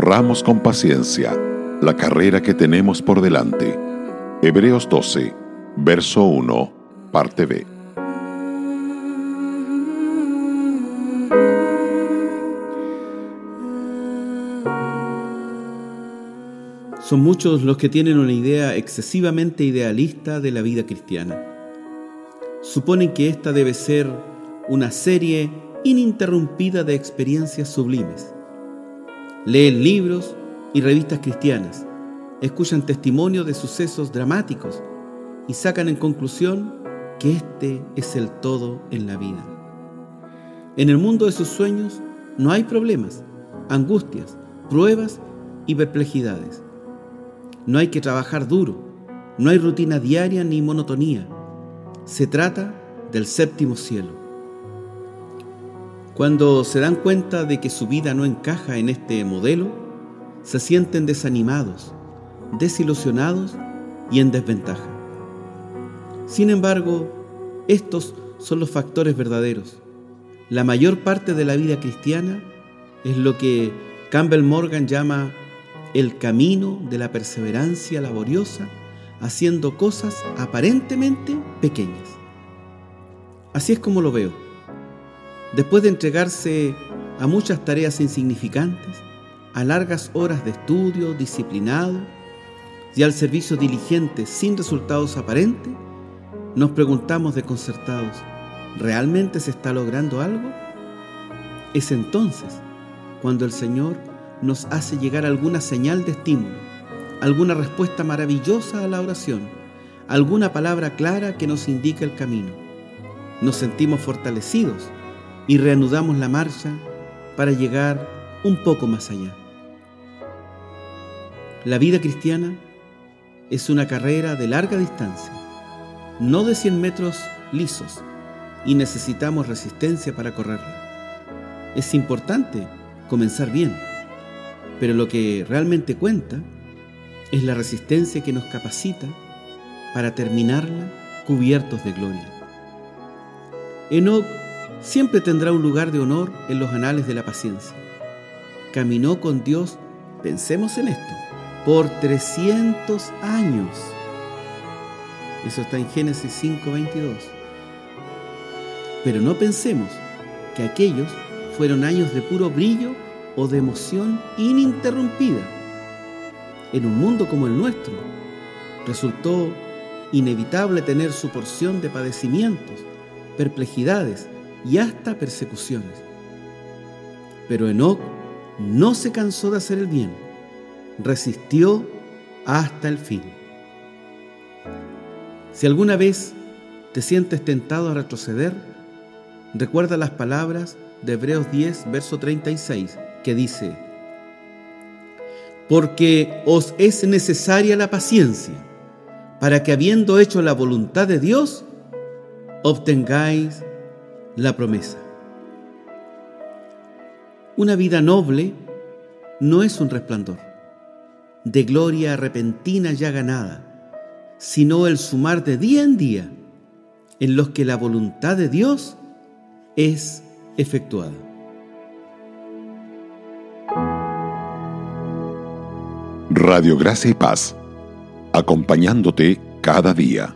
corramos con paciencia la carrera que tenemos por delante. Hebreos 12, verso 1, parte B. Son muchos los que tienen una idea excesivamente idealista de la vida cristiana. Suponen que esta debe ser una serie ininterrumpida de experiencias sublimes. Leen libros y revistas cristianas, escuchan testimonios de sucesos dramáticos y sacan en conclusión que este es el todo en la vida. En el mundo de sus sueños no hay problemas, angustias, pruebas y perplejidades. No hay que trabajar duro, no hay rutina diaria ni monotonía. Se trata del séptimo cielo. Cuando se dan cuenta de que su vida no encaja en este modelo, se sienten desanimados, desilusionados y en desventaja. Sin embargo, estos son los factores verdaderos. La mayor parte de la vida cristiana es lo que Campbell Morgan llama el camino de la perseverancia laboriosa haciendo cosas aparentemente pequeñas. Así es como lo veo. Después de entregarse a muchas tareas insignificantes, a largas horas de estudio disciplinado y al servicio diligente sin resultados aparentes, nos preguntamos desconcertados, ¿realmente se está logrando algo? Es entonces cuando el Señor nos hace llegar alguna señal de estímulo, alguna respuesta maravillosa a la oración, alguna palabra clara que nos indica el camino. Nos sentimos fortalecidos y reanudamos la marcha para llegar un poco más allá. La vida cristiana es una carrera de larga distancia, no de 100 metros lisos, y necesitamos resistencia para correrla. Es importante comenzar bien pero lo que realmente cuenta es la resistencia que nos capacita para terminarla cubiertos de gloria. Enoch siempre tendrá un lugar de honor en los anales de la paciencia. Caminó con Dios, pensemos en esto, por 300 años. Eso está en Génesis 5:22. Pero no pensemos que aquellos fueron años de puro brillo o de emoción ininterrumpida. En un mundo como el nuestro, resultó inevitable tener su porción de padecimientos, perplejidades y hasta persecuciones. Pero Enoch no se cansó de hacer el bien, resistió hasta el fin. Si alguna vez te sientes tentado a retroceder, recuerda las palabras de Hebreos 10, verso 36 que dice, porque os es necesaria la paciencia, para que habiendo hecho la voluntad de Dios, obtengáis la promesa. Una vida noble no es un resplandor de gloria repentina ya ganada, sino el sumar de día en día en los que la voluntad de Dios es efectuada. Radio Gracia y Paz, acompañándote cada día.